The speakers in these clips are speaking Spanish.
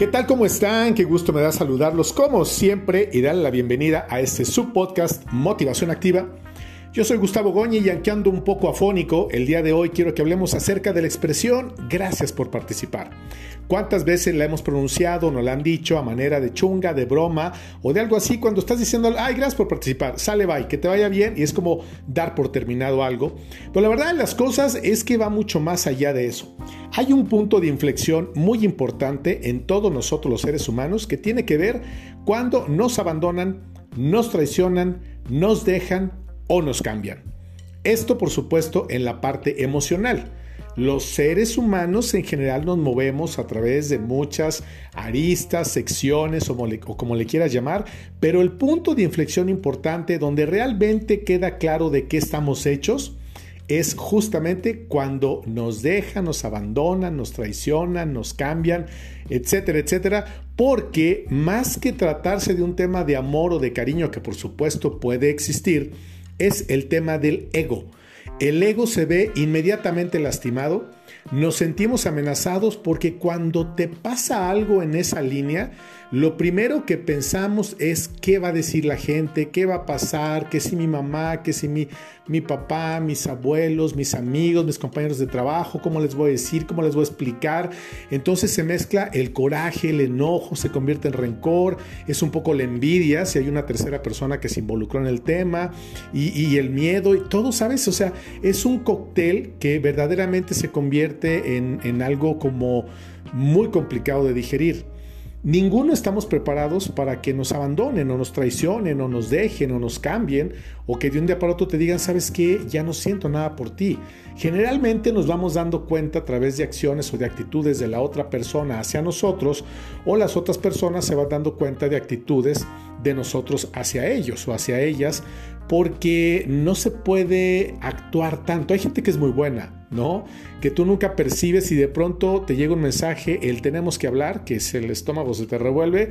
¿Qué tal? ¿Cómo están? Qué gusto me da saludarlos como siempre y darle la bienvenida a este subpodcast Motivación Activa. Yo soy Gustavo Goñi y aunque ando un poco afónico, el día de hoy quiero que hablemos acerca de la expresión gracias por participar. ¿Cuántas veces la hemos pronunciado, nos la han dicho a manera de chunga, de broma o de algo así cuando estás diciendo, ay, gracias por participar, sale, bye, que te vaya bien y es como dar por terminado algo? Pero la verdad de las cosas es que va mucho más allá de eso. Hay un punto de inflexión muy importante en todos nosotros los seres humanos que tiene que ver cuando nos abandonan, nos traicionan, nos dejan o nos cambian. Esto por supuesto en la parte emocional. Los seres humanos en general nos movemos a través de muchas aristas, secciones o, como le quieras llamar, pero el punto de inflexión importante donde realmente queda claro de qué estamos hechos es justamente cuando nos dejan, nos abandonan, nos traicionan, nos cambian, etcétera, etcétera, porque más que tratarse de un tema de amor o de cariño que por supuesto puede existir, es el tema del ego. El ego se ve inmediatamente lastimado, nos sentimos amenazados porque cuando te pasa algo en esa línea, lo primero que pensamos es qué va a decir la gente, qué va a pasar, qué si mi mamá, qué si mi, mi papá, mis abuelos, mis amigos, mis compañeros de trabajo, cómo les voy a decir, cómo les voy a explicar. Entonces se mezcla el coraje, el enojo, se convierte en rencor, es un poco la envidia si hay una tercera persona que se involucró en el tema y, el miedo y todo, ¿sabes? O sea, es un cóctel que verdaderamente se convierte en, en algo como muy complicado de digerir. Ninguno estamos preparados para que nos abandonen o nos traicionen o nos dejen o nos cambien o que de un día para otro te digan, sabes qué, ya no siento nada por ti. Generalmente nos vamos dando cuenta a través de acciones o de actitudes de la otra persona hacia nosotros o las otras personas se van dando cuenta de actitudes de nosotros hacia ellos o hacia ellas porque no se puede actuar tanto. Hay gente que es muy buena, ¿no? Que tú nunca percibes y de pronto te llega un mensaje, el tenemos que hablar, que es el estómago se te revuelve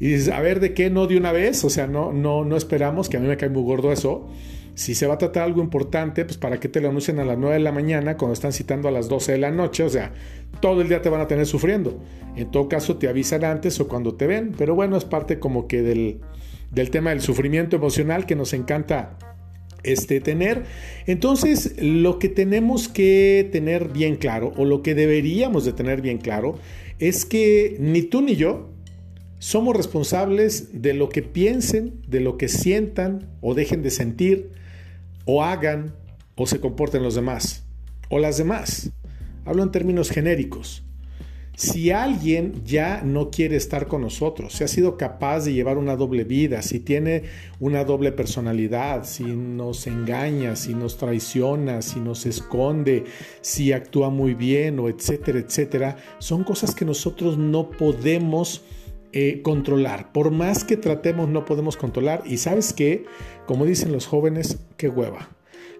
y dices, a ver, ¿de qué no de una vez? O sea, no, no, no esperamos, que a mí me cae muy gordo eso. Si se va a tratar algo importante, pues para qué te lo anuncian a las 9 de la mañana cuando están citando a las 12 de la noche, o sea, todo el día te van a tener sufriendo. En todo caso, te avisan antes o cuando te ven, pero bueno, es parte como que del, del tema del sufrimiento emocional que nos encanta este, tener. Entonces, lo que tenemos que tener bien claro, o lo que deberíamos de tener bien claro, es que ni tú ni yo somos responsables de lo que piensen, de lo que sientan o dejen de sentir, o hagan o se comporten los demás, o las demás. Hablo en términos genéricos. Si alguien ya no quiere estar con nosotros, si ha sido capaz de llevar una doble vida, si tiene una doble personalidad, si nos engaña, si nos traiciona, si nos esconde, si actúa muy bien o etcétera, etcétera, son cosas que nosotros no podemos eh, controlar. Por más que tratemos, no podemos controlar. Y sabes qué, como dicen los jóvenes, qué hueva.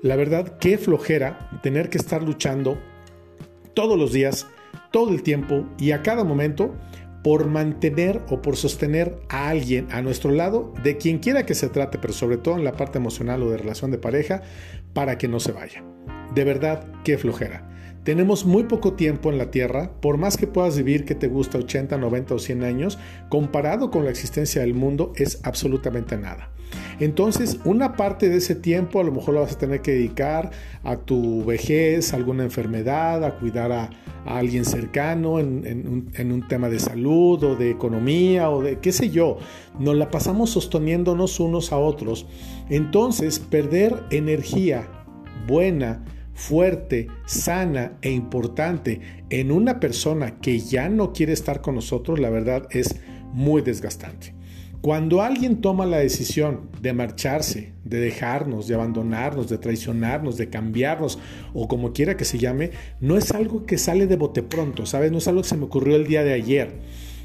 La verdad, qué flojera tener que estar luchando todos los días todo el tiempo y a cada momento por mantener o por sostener a alguien a nuestro lado, de quien quiera que se trate, pero sobre todo en la parte emocional o de relación de pareja, para que no se vaya. De verdad, qué flojera. Tenemos muy poco tiempo en la Tierra, por más que puedas vivir que te gusta 80, 90 o 100 años, comparado con la existencia del mundo es absolutamente nada. Entonces, una parte de ese tiempo a lo mejor lo vas a tener que dedicar a tu vejez, a alguna enfermedad, a cuidar a, alguien cercano en, un, en, un, tema de salud o de economía o de qué sé yo. Nos la pasamos sosteniéndonos unos a otros. Entonces, perder energía buena, fuerte, sana e importante en una persona que ya no quiere estar con nosotros, la verdad es muy desgastante. Cuando alguien toma la decisión de marcharse, de dejarnos, de abandonarnos, de traicionarnos, de cambiarnos o como quiera que se llame, no es algo que sale de bote pronto, ¿sabes? No es algo que se me ocurrió el día de ayer.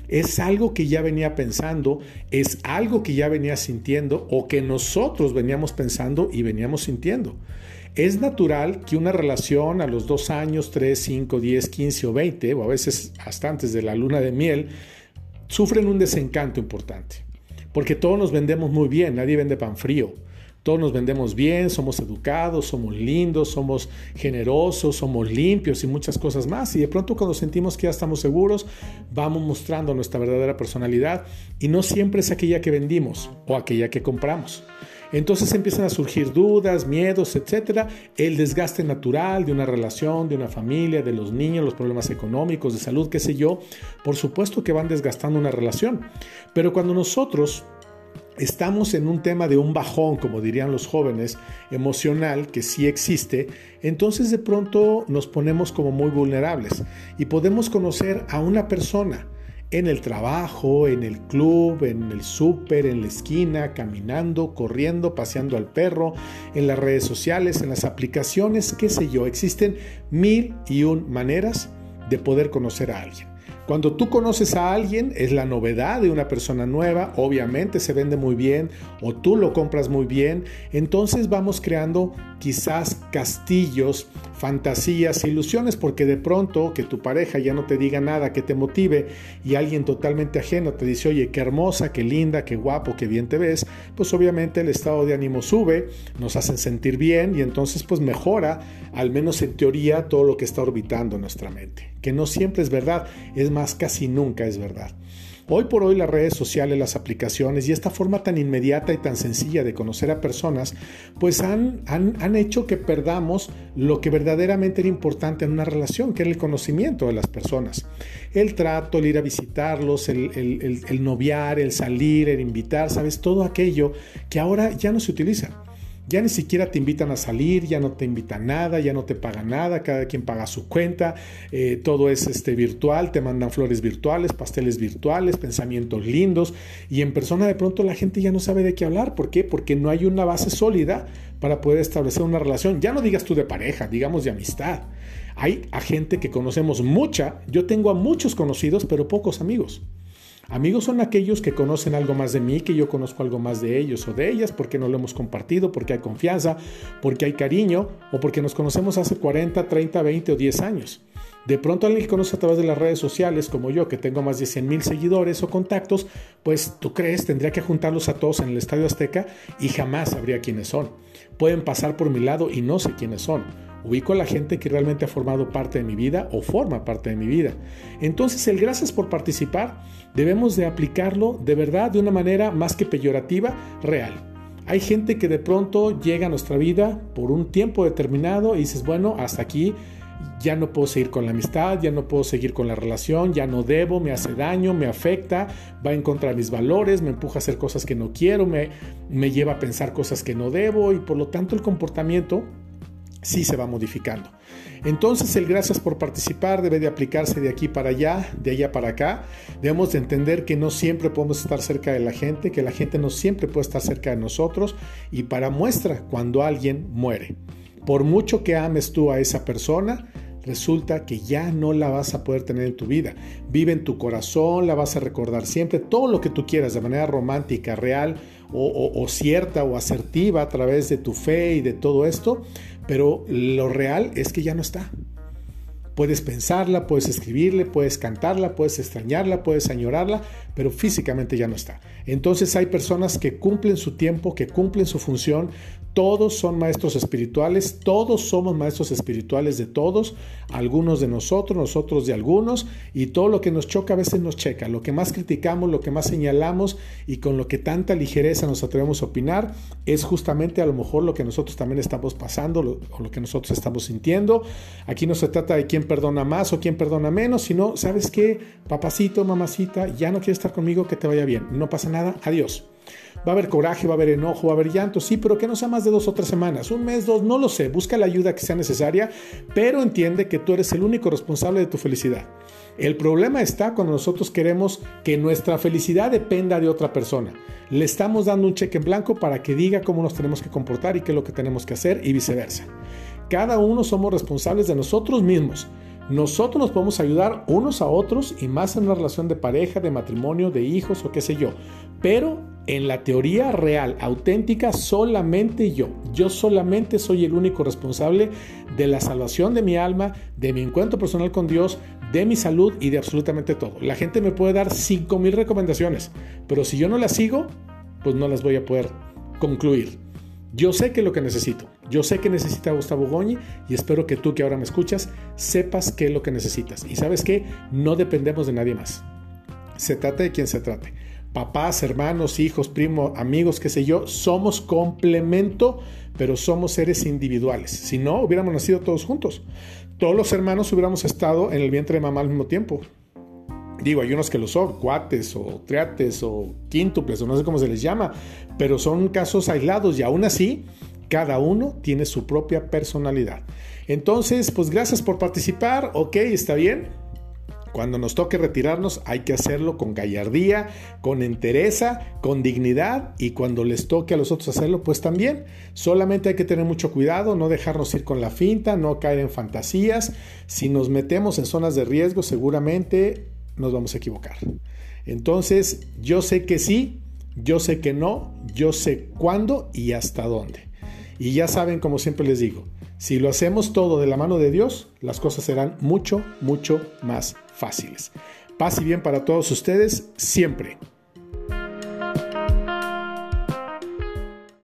Es algo que ya venía pensando, es algo que ya venía sintiendo o que nosotros veníamos pensando y veníamos sintiendo. Es natural que una relación a los dos años, tres, cinco, diez, quince o veinte, o a veces hasta antes de la luna de miel, sufren un desencanto importante. Porque todos nos vendemos muy bien, nadie vende pan frío. Todos nos vendemos bien, somos educados, somos lindos, somos generosos, somos limpios y muchas cosas más. Y de pronto cuando sentimos que ya estamos seguros, vamos mostrando nuestra verdadera personalidad y no siempre es aquella que vendimos o aquella que compramos. Entonces empiezan a surgir dudas, miedos, etcétera, el desgaste natural de una relación, de una familia, de los niños, los problemas económicos, de salud, qué sé yo, por supuesto que van desgastando una relación. Pero cuando nosotros estamos en un tema de un bajón, como dirían los jóvenes, emocional, que sí existe, entonces de pronto nos ponemos como muy vulnerables y podemos conocer a una persona en el trabajo, en el club, en el súper, en la esquina, caminando, corriendo, paseando al perro, en las redes sociales, en las aplicaciones, qué sé yo. Existen mil y un maneras de poder conocer a alguien. Cuando tú conoces a alguien, es la novedad de una persona nueva, obviamente se vende muy bien o tú lo compras muy bien, entonces vamos creando quizás castillos, fantasías, ilusiones, porque de pronto que tu pareja ya no te diga nada que te motive y alguien totalmente ajeno te dice, oye, qué hermosa, qué linda, qué guapo, qué bien te ves, pues obviamente el estado de ánimo sube, nos hacen sentir bien y entonces pues mejora, al menos en teoría, todo lo que está orbitando nuestra mente, que no siempre es verdad, es más, casi nunca es verdad. Hoy por hoy las redes sociales, las aplicaciones y esta forma tan inmediata y tan sencilla de conocer a personas, pues han, han, hecho que perdamos lo que verdaderamente era importante en una relación, que era el conocimiento de las personas. El trato, el ir a visitarlos, el, el, el noviar, el salir, el invitar, ¿sabes? Todo aquello que ahora ya no se utiliza. Ya ni siquiera te invitan a salir, ya no te invitan nada, ya no te pagan nada, cada quien paga su cuenta, eh, todo es este, virtual, te mandan flores virtuales, pasteles virtuales, pensamientos lindos y en persona de pronto la gente ya no sabe de qué hablar. ¿Por qué? Porque no hay una base sólida para poder establecer una relación. Ya no digas tú de pareja, digamos de amistad. Hay a gente que conocemos mucha, yo tengo a muchos conocidos, pero pocos amigos. Amigos son aquellos que conocen algo más de mí, que yo conozco algo más de ellos o de ellas, porque no lo hemos compartido, porque hay confianza, porque hay cariño o porque nos conocemos hace 40, 30, 20 o 10 años. De pronto alguien conoce a través de las redes sociales, como yo, que tengo más de 100 mil seguidores o contactos, pues tú crees, tendría que juntarlos a todos en el Estadio Azteca y jamás sabría quiénes son. Pueden pasar por mi lado y no sé quiénes son Ubico a la gente que realmente ha formado parte de mi vida o forma parte de mi vida. Entonces el gracias por participar debemos de aplicarlo de verdad de una manera más que peyorativa, real. Hay gente que de pronto llega a nuestra vida por un tiempo determinado y dices, bueno, hasta aquí ya no puedo seguir con la amistad, ya no puedo seguir con la relación, ya no debo, me hace daño, me afecta, va en contra de mis valores, me empuja a hacer cosas que no quiero, me, me lleva a pensar cosas que no debo y por lo tanto el comportamiento sí se va modificando. Entonces el gracias por participar debe de aplicarse de aquí para allá, de allá para acá. Debemos de entender que no siempre podemos estar cerca de la gente, que la gente no siempre puede estar cerca de nosotros y para muestra cuando alguien muere. Por mucho que ames tú a esa persona, resulta que ya no la vas a poder tener en tu vida. Vive en tu corazón, la vas a recordar siempre, todo lo que tú quieras de manera romántica, real o, o cierta o asertiva a través de tu fe y de todo esto pero lo real es que ya no está. Puedes pensarla, puedes escribirle, puedes cantarla, puedes extrañarla, puedes añorarla, pero físicamente ya no está. Entonces hay personas que cumplen su tiempo, que cumplen su función, todos son maestros espirituales, todos somos maestros espirituales de todos, algunos de nosotros, nosotros de algunos, y todo lo que nos choca a veces nos checa. Lo que más criticamos, lo que más señalamos y con lo que tanta ligereza nos atrevemos a opinar es justamente a lo mejor lo que nosotros también estamos pasando o lo que nosotros estamos sintiendo. Aquí no se trata de quién perdona más o quién perdona menos, sino, ¿sabes qué? Papacito, mamacita, ya no quieres estar conmigo, que te vaya bien. No pasa nada, adiós. Va a haber coraje, va a haber enojo, va a haber llanto, sí, pero que no sea más de dos o tres semanas, un mes, dos, no lo sé. Busca la ayuda que sea necesaria, pero entiende que tú eres el único responsable de tu felicidad. El problema está cuando nosotros queremos que nuestra felicidad dependa de otra persona. Le estamos dando un cheque en blanco para que diga cómo nos tenemos que comportar y qué es lo que tenemos que hacer y viceversa. Cada uno somos responsables de nosotros mismos. Nosotros nos podemos ayudar unos a otros y más en una relación de pareja, de matrimonio, de hijos o qué sé yo. Pero en la teoría real, auténtica, solamente yo. Yo solamente soy el único responsable de la salvación de mi alma, de mi encuentro personal con Dios, de mi salud y de absolutamente todo. La gente me puede dar 5 mil recomendaciones, pero si yo no las sigo, pues no las voy a poder concluir. Yo sé que es lo que necesito. Yo sé que necesita Gustavo Goñi y espero que tú que ahora me escuchas sepas qué es lo que necesitas. Y sabes que no dependemos de nadie más. Se trata de quien se trate. Papás, hermanos, hijos, primos, amigos, qué sé yo, somos complemento, pero somos seres individuales. Si no, hubiéramos nacido todos juntos. Todos los hermanos hubiéramos estado en el vientre de mamá al mismo tiempo. Digo, hay unos que lo son, cuates o triates o quíntuples o no sé cómo se les llama, pero son casos aislados y aún así cada uno tiene su propia personalidad. Entonces, pues gracias por participar, ok, está bien. Cuando nos toque retirarnos hay que hacerlo con gallardía, con entereza, con dignidad y cuando les toque a los otros hacerlo, pues también. Solamente hay que tener mucho cuidado, no dejarnos ir con la finta, no caer en fantasías. Si nos metemos en zonas de riesgo, seguramente nos vamos a equivocar. Entonces, yo sé que sí, yo sé que no, yo sé cuándo y hasta dónde. Y ya saben, como siempre les digo, si lo hacemos todo de la mano de Dios, las cosas serán mucho, mucho más fáciles. Paz y bien para todos ustedes siempre.